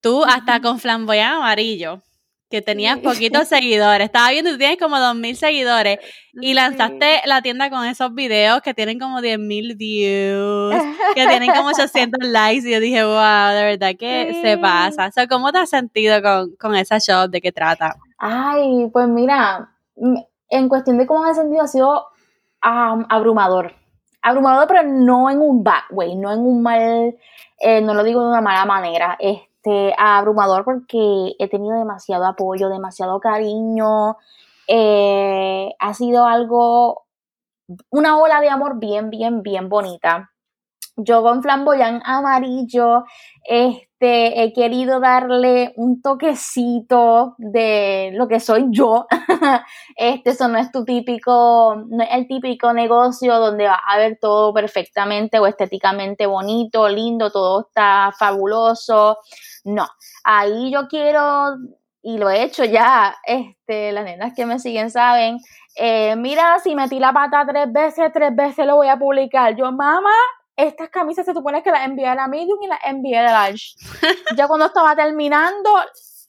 tú hasta con Flamboyán amarillo, que tenías poquitos seguidores, estaba viendo, tú tienes como 2.000 seguidores y lanzaste la tienda con esos videos que tienen como 10.000 views, que tienen como 800 likes y yo dije, wow, de verdad que se pasa. So, ¿Cómo te has sentido con, con esa shop? ¿De qué trata? Ay, pues mira, en cuestión de cómo me he sentido ha sido abrumador. Abrumador, pero no en un bad way, no en un mal, eh, no lo digo de una mala manera, este, abrumador porque he tenido demasiado apoyo, demasiado cariño, eh, ha sido algo, una ola de amor bien, bien, bien bonita. Yo con flamboyán amarillo, este, he querido darle un toquecito de lo que soy yo. este, eso no es tu típico, no es el típico negocio donde va a ver todo perfectamente o estéticamente bonito, lindo, todo está fabuloso. No, ahí yo quiero, y lo he hecho ya, este, las nenas que me siguen saben, eh, mira, si metí la pata tres veces, tres veces lo voy a publicar. Yo, mamá, estas camisas se supone que las envié a la medium y las envié a large. ya cuando estaba terminando,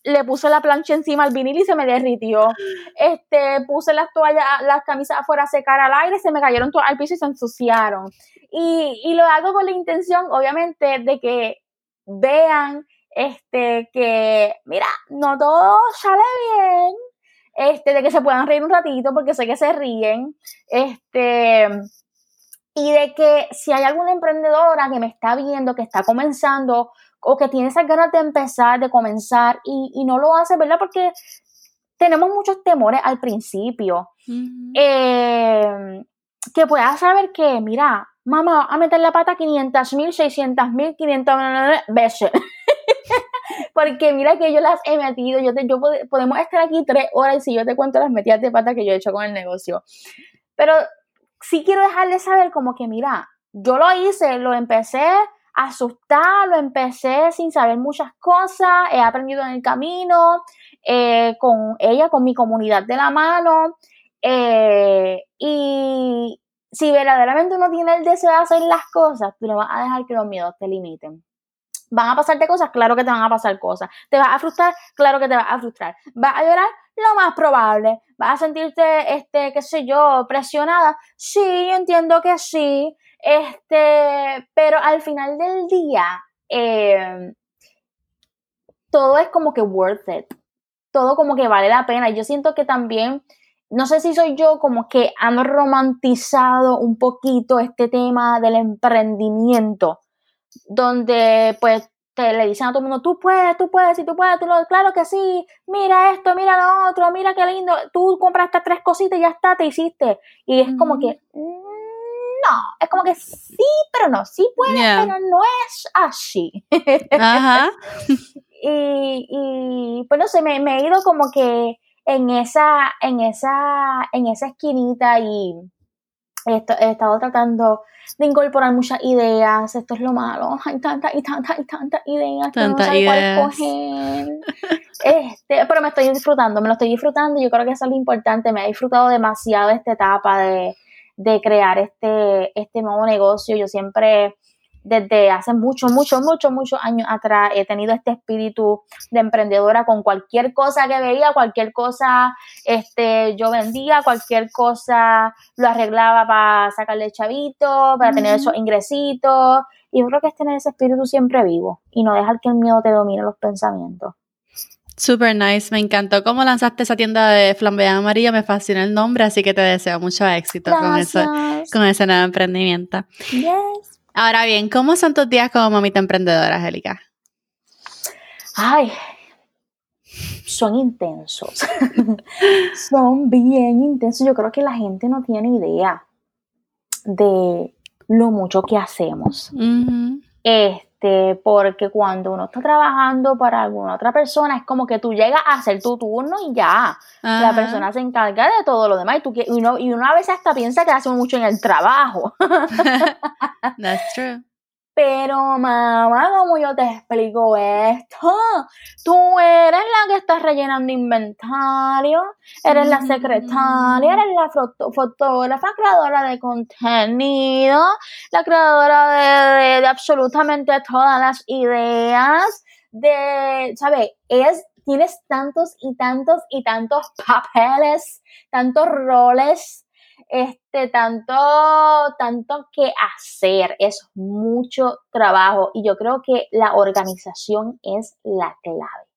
le puse la plancha encima al vinil y se me derritió. Este, puse las toallas, las camisas afuera a secar al aire, se me cayeron todas al piso y se ensuciaron. Y, y lo hago con la intención, obviamente, de que vean este, que, mira, no todo sale bien, este, de que se puedan reír un ratito, porque sé que se ríen, este, y de que si hay alguna emprendedora que me está viendo, que está comenzando o que tiene esas ganas de empezar, de comenzar y, no lo hace, ¿verdad? Porque tenemos muchos temores al principio. Eh, que pueda saber que, mira, mamá, a meter la pata 500 mil, 600 mil, 500 veces. Porque mira que yo las he metido, yo, te, yo podemos estar aquí tres horas y si yo te cuento las metidas de pata que yo he hecho con el negocio. Pero sí quiero dejarles saber como que, mira, yo lo hice, lo empecé asustar, lo empecé sin saber muchas cosas, he aprendido en el camino, eh, con ella, con mi comunidad de la mano, eh, y si verdaderamente uno tiene el deseo de hacer las cosas, tú no vas a dejar que los miedos te limiten. Van a pasarte cosas, claro que te van a pasar cosas. Te vas a frustrar, claro que te vas a frustrar. Vas a llorar, lo más probable. Vas a sentirte, este, qué sé yo, presionada. Sí, yo entiendo que sí. Este, pero al final del día, eh, todo es como que worth it. Todo como que vale la pena. Yo siento que también, no sé si soy yo como que han romantizado un poquito este tema del emprendimiento donde pues le dicen a todo el mundo, tú puedes, tú puedes, si tú puedes, tú lo, claro que sí, mira esto, mira lo otro, mira qué lindo, tú compraste tres cositas y ya está, te hiciste. Y es como que, no, es como que sí, pero no, sí puedes, pero no es así. Ajá. y, y, pues no sé, me, me, he ido como que en esa, en esa, en esa esquinita y he, he estado tratando de incorporar muchas ideas, esto es lo malo, hay tantas y tantas y tantas ideas que no sé cuál coger. Este, pero me estoy disfrutando, me lo estoy disfrutando, yo creo que eso es lo importante, me he disfrutado demasiado esta etapa de, de crear este, este nuevo negocio, yo siempre desde hace mucho, mucho, mucho, muchos años atrás he tenido este espíritu de emprendedora con cualquier cosa que veía, cualquier cosa, este, yo vendía, cualquier cosa lo arreglaba para sacarle chavito, para tener esos ingresitos. Y yo creo que es tener ese espíritu siempre vivo y no dejar que el miedo te domine los pensamientos. Super nice, me encantó cómo lanzaste esa tienda de flambeada amarilla, me fascina el nombre, así que te deseo mucho éxito con, eso, con ese nuevo emprendimiento. Yes. Ahora bien, ¿cómo son tus días como mamita emprendedora, Angélica? Ay, son intensos. son bien intensos. Yo creo que la gente no tiene idea de lo mucho que hacemos. Este, porque cuando uno está trabajando para alguna otra persona, es como que tú llegas a hacer tu turno y ya. La persona se encarga de todo lo demás. Y, tú, y, uno, y uno a veces hasta piensa que hace mucho en el trabajo. That's true. Pero mamá, ¿cómo yo te explico esto? Tú eres la que estás rellenando inventario, eres la secretaria, eres la fotógrafa, creadora de contenido, la creadora de, de, absolutamente todas las ideas, de, ¿sabes? Es, tienes tantos y tantos y tantos papeles, tantos roles este, tanto, tanto que hacer, es mucho trabajo y yo creo que la organización es la clave.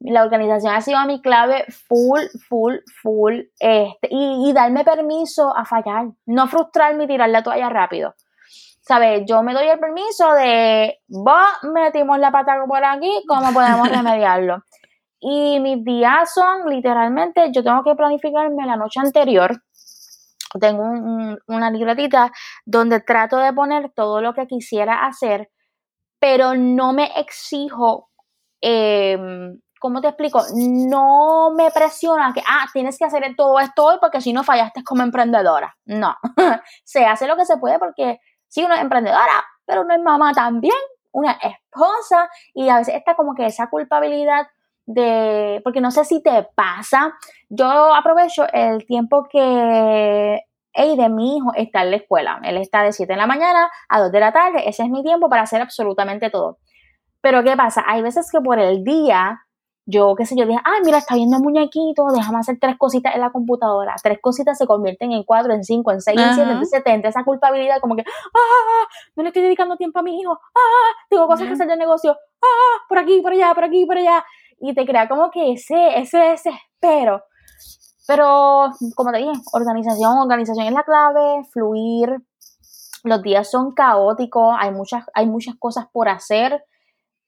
La organización ha sido mi clave full, full, full, este, y, darme permiso a fallar, no frustrarme y tirar la toalla rápido. ¿Sabes? Yo me doy el permiso de, vos metimos la pata por aquí, ¿cómo podemos remediarlo? Y mis días son literalmente, yo tengo que planificarme la noche anterior tengo una libretita donde trato de poner todo lo que quisiera hacer, pero no me exijo, em, ¿cómo te explico? No me presiona que, ah, tienes que hacer todo esto hoy porque si no fallaste como emprendedora. No, se hace lo que se puede porque sí, uno es emprendedora, pero no es mamá también, una esposa y a veces está como que esa culpabilidad de, porque no sé si te pasa, yo aprovecho el tiempo que de mi hijo está en la escuela. Él está de 7 de la mañana a 2 de la tarde. Ese es mi tiempo para hacer absolutamente todo. Pero ¿qué pasa? Hay veces que por el día, yo qué sé, yo dije, ay, mira, está viendo el muñequito, déjame hacer tres cositas en la computadora. Tres cositas se convierten en cuatro, en cinco, en seis, en siete. Entonces te entra esa culpabilidad como que, ah, no le estoy dedicando tiempo a mi hijo. Ah, tengo cosas que hacer de negocio. Ah, por aquí, por allá, por aquí, por allá y te crea como que ese, ese desespero. Pero, como te dije, organización, organización es la clave, fluir. Los días son caóticos, hay muchas, hay muchas cosas por hacer,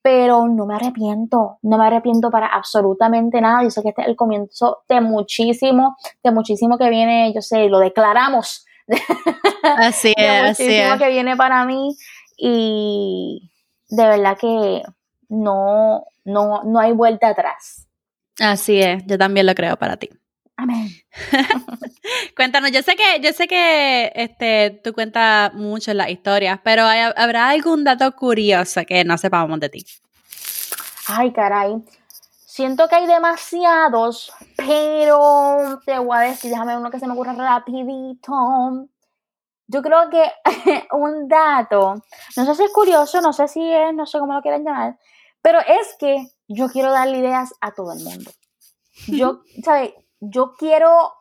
pero no me arrepiento, no me arrepiento para absolutamente nada. Yo sé que este es el comienzo de muchísimo, de muchísimo que viene, yo sé, lo declaramos. Así es, así es. que viene para mí y de verdad que no, no, no hay vuelta atrás. Así es, yo también lo creo para ti. Amén. Cuéntanos, yo sé que, yo sé que este, tú cuentas mucho en las historias, pero ¿habrá algún dato curioso que no sepamos de ti? Ay, caray. Siento que hay demasiados, pero te voy a decir, déjame uno que se me ocurra rapidito. yo creo que un dato, no sé si es curioso, no sé si es, no sé cómo lo quieren llamar, pero es que yo quiero darle ideas a todo el mundo. Yo, ¿sabes? Yo quiero,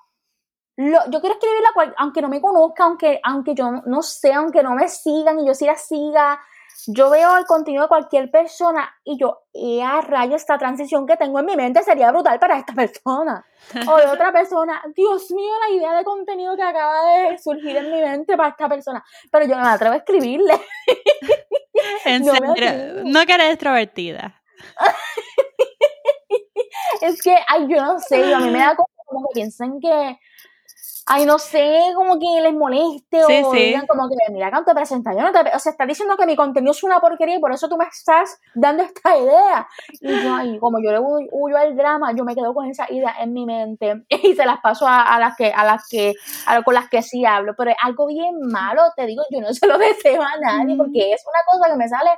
yo quiero escribirla, aunque no me conozca, aunque, aunque yo no sé, aunque no me sigan y yo sí la siga, yo veo el contenido de cualquier persona y yo, y a rayo, esta transición que tengo en mi mente sería brutal para esta persona. O de otra persona, Dios mío, la idea de contenido que acaba de surgir en mi mente para esta persona. Pero yo no me atrevo a escribirle. En no serio, no que eres extrovertida. es que, ay, yo no sé, a mí me da como que piensan que ay, no sé, como que les moleste o digan como que, mira, canto presenta, yo no te, o sea, está diciendo que mi contenido es una porquería y por eso tú me estás dando esta idea. Y yo, ay, como yo le huyo al drama, yo me quedo con esa idea en mi mente y se las paso a, las que, a las que, a, con las que sí hablo, pero es algo bien malo, te digo, yo no se lo deseo a nadie porque es una cosa que me sale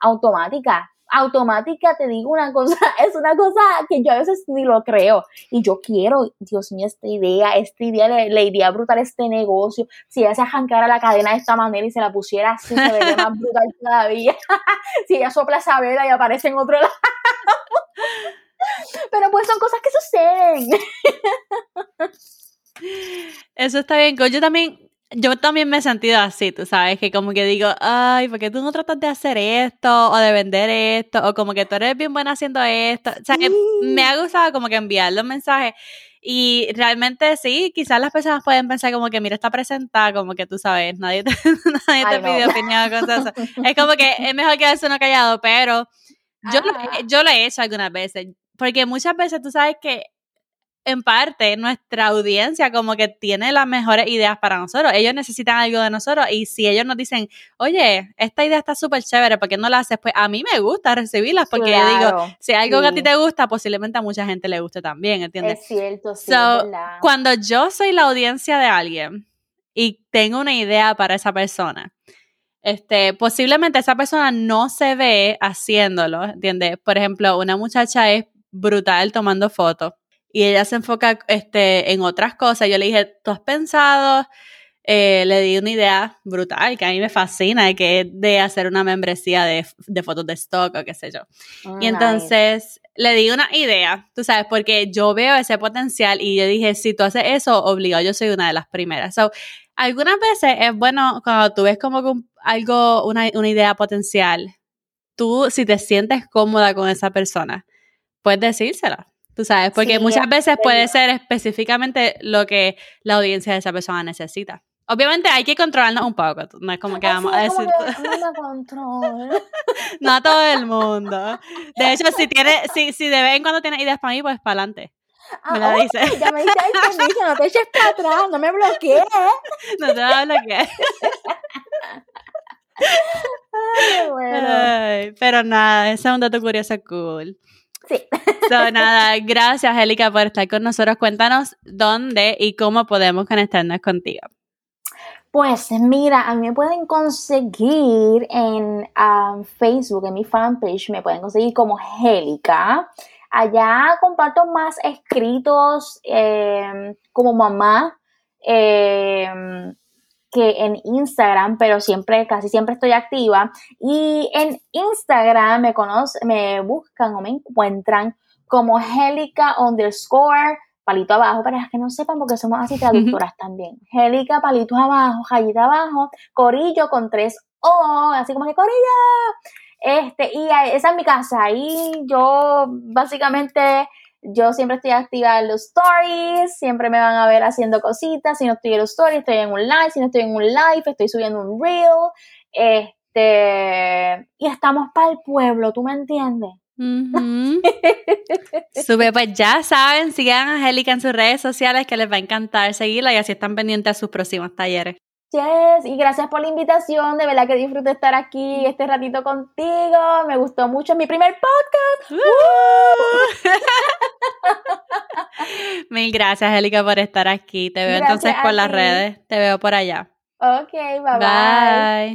automática automática, te digo una cosa, es una cosa que yo a veces ni lo creo. Y yo quiero, Dios mío, esta idea, esta idea, la, idea brutal, este negocio. Si ella se arrancara la cadena de esta manera y se la pusiera así, se vería más brutal todavía. si ella sopla esa vela y aparece en otro lado. Pero pues son cosas que suceden. Eso está bien. Yo también yo también me he sentido así, tú sabes, que como que digo, ay, ¿por qué tú no tratas de hacer esto o de vender esto? O como que tú eres bien buena haciendo esto. O sea, me ha gustado como que enviar los mensajes. Y realmente sí, quizás las personas pueden pensar como que, mira, está presentada, como que tú sabes, nadie te, nadie te pide opinión, cosas Es como que es mejor quedarse uno callado, pero yo, lo, yo lo he hecho algunas veces. Porque muchas veces tú sabes que en parte nuestra audiencia como que tiene las mejores ideas para nosotros. Ellos necesitan algo de nosotros y si ellos nos dicen, oye, esta idea está súper chévere, ¿por qué no la haces? Pues a mí me gusta recibirlas porque digo, si algo que a ti te gusta, posiblemente a mucha gente le guste también, ¿entiendes? Es cierto, sí. cuando yo soy la audiencia de alguien y tengo una idea para esa persona, este, posiblemente esa persona no se ve haciéndolo, ¿entiendes? Por ejemplo, una muchacha es brutal tomando fotos y ella se enfoca este, en otras cosas. Yo le dije, ¿tú has pensado? Eh, le di una idea brutal que a mí me fascina, que es de hacer una membresía de, fotos de stock o qué sé yo. y entonces le di una idea, tú sabes, porque yo veo ese potencial y yo dije, si tú haces eso, obligado, yo soy una de las primeras. So, algunas veces es bueno cuando tú ves como algo, una, una idea potencial, tú si te sientes cómoda con esa persona, puedes decírsela. Tú sabes, porque muchas veces puede ser específicamente lo que la audiencia de esa persona necesita. Obviamente hay que controlarnos un poco, no es como que vamos a decir... no a todo el mundo. De hecho, si tiene, si, si de vez en cuando tienes ideas para mí, pues para adelante. Ah, me la dice. Ya me dice, ay, no te eches para atrás, no me bloquees. no te vas a bloquear. Ay, bueno. pero nada, ese es un dato curioso cool. Sí. So, nada, gracias, Angélica, por estar con nosotros. Cuéntanos dónde y cómo podemos conectarnos contigo. Pues mira, a mí me pueden conseguir en um, Facebook, en mi fanpage, me pueden conseguir como Angélica. Allá comparto más escritos em, como mamá. Eh, que en Instagram, pero siempre, casi siempre estoy activa. Y en Instagram me conocen, me buscan o me encuentran como Helica underscore palito abajo, para que no sepan porque somos así traductoras también. Helica palito abajo, rayita abajo, corillo con tres O, así como que corillo. Este, y esa es mi casa. Ahí yo básicamente yo siempre estoy activa en los stories, siempre me van a ver haciendo cositas. Si no estoy en los stories, estoy en un live. Si no estoy en un live, estoy subiendo un reel. Este, y estamos para el pueblo, ¿tú me entiendes? Sube, pues ya saben, sigan a Angélica en sus redes sociales que les va a encantar seguirla y así están pendientes a sus próximos talleres. Yes, y gracias por la invitación, de verdad que disfruto estar aquí este ratito contigo, me gustó mucho, es mi primer podcast. Mil gracias, Angélica, por estar aquí. Te veo entonces por las redes, te veo por allá. Ok, bye bye.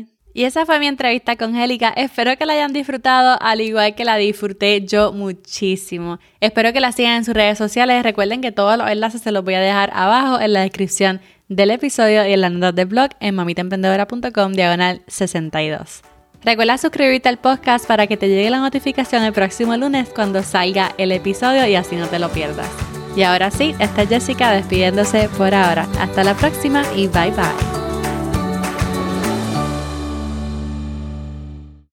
Bye. Y esa fue mi entrevista con Angélica. Espero que la hayan disfrutado al igual que la disfruté yo muchísimo. Espero que la sigan en sus redes sociales. Recuerden que todos los enlaces se los voy a dejar abajo en la descripción del episodio y en las notas de blog en mamitaemprendedora.com diagonal 62. Recuerda suscribirte al podcast para que te llegue la notificación el próximo lunes cuando salga el episodio y así no te lo pierdas. Y ahora sí, esta es Jessica despidiéndose por ahora. Hasta la próxima y bye bye.